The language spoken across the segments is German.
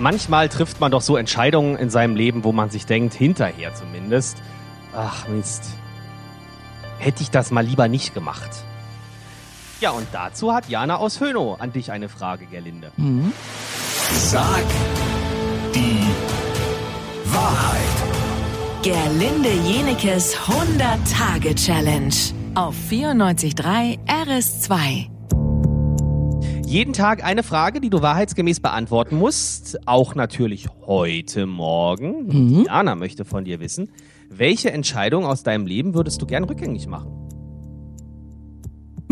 Manchmal trifft man doch so Entscheidungen in seinem Leben, wo man sich denkt, hinterher zumindest, ach Mist, hätte ich das mal lieber nicht gemacht. Ja, und dazu hat Jana aus Hönow an dich eine Frage, Gerlinde. Mhm. Sag die Wahrheit. Gerlinde Jenekes 100-Tage-Challenge auf 94.3 RS2. Jeden Tag eine Frage, die du wahrheitsgemäß beantworten musst. Auch natürlich heute Morgen. Mhm. Jana möchte von dir wissen, welche Entscheidung aus deinem Leben würdest du gern rückgängig machen?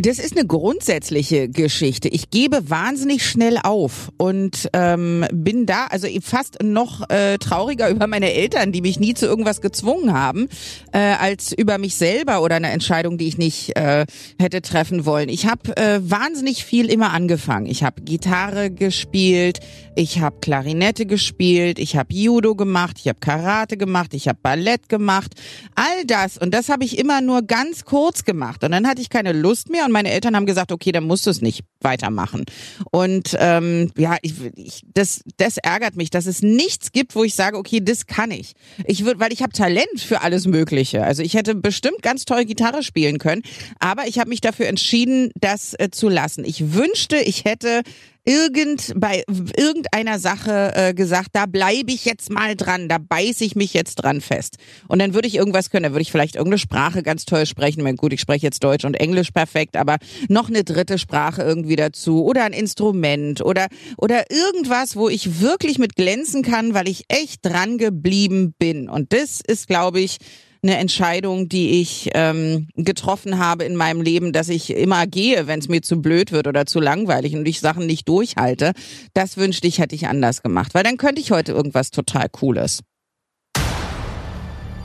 Das ist eine grundsätzliche Geschichte. Ich gebe wahnsinnig schnell auf und ähm, bin da, also fast noch äh, trauriger über meine Eltern, die mich nie zu irgendwas gezwungen haben, äh, als über mich selber oder eine Entscheidung, die ich nicht äh, hätte treffen wollen. Ich habe äh, wahnsinnig viel immer angefangen. Ich habe Gitarre gespielt, ich habe Klarinette gespielt, ich habe Judo gemacht, ich habe Karate gemacht, ich habe Ballett gemacht, all das und das habe ich immer nur ganz kurz gemacht und dann hatte ich keine Lust mehr und meine Eltern haben gesagt, okay, dann musst du es nicht weitermachen. Und ähm, ja, ich, ich, das, das ärgert mich, dass es nichts gibt, wo ich sage, okay, das kann ich. Ich würde, weil ich habe Talent für alles Mögliche. Also ich hätte bestimmt ganz toll Gitarre spielen können, aber ich habe mich dafür entschieden, das äh, zu lassen. Ich wünschte, ich hätte irgend bei irgendeiner Sache äh, gesagt, da bleibe ich jetzt mal dran, da beiße ich mich jetzt dran fest. Und dann würde ich irgendwas können, dann würde ich vielleicht irgendeine Sprache ganz toll sprechen. Ich meine, gut, ich spreche jetzt Deutsch und Englisch perfekt, aber noch eine dritte Sprache irgendwie dazu oder ein Instrument oder oder irgendwas, wo ich wirklich mit glänzen kann, weil ich echt dran geblieben bin. Und das ist, glaube ich, eine Entscheidung, die ich ähm, getroffen habe in meinem Leben, dass ich immer gehe, wenn es mir zu blöd wird oder zu langweilig und ich Sachen nicht durchhalte. Das wünschte ich, hätte ich anders gemacht, weil dann könnte ich heute irgendwas total Cooles.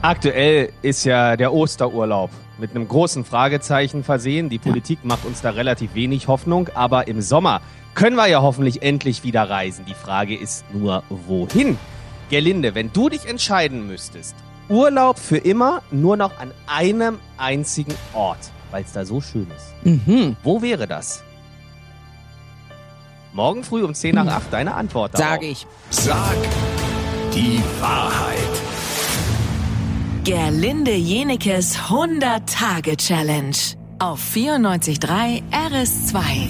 Aktuell ist ja der Osterurlaub mit einem großen Fragezeichen versehen. Die Politik macht uns da relativ wenig Hoffnung, aber im Sommer können wir ja hoffentlich endlich wieder reisen. Die Frage ist nur, wohin? Gerlinde, wenn du dich entscheiden müsstest, Urlaub für immer nur noch an einem einzigen Ort, weil es da so schön ist. Mhm. Wo wäre das? Morgen früh um 10 nach 8 deine Antwort darauf. Sag ich. Sag die Wahrheit. Gerlinde Jenekes 100-Tage-Challenge auf 94.3 RS2.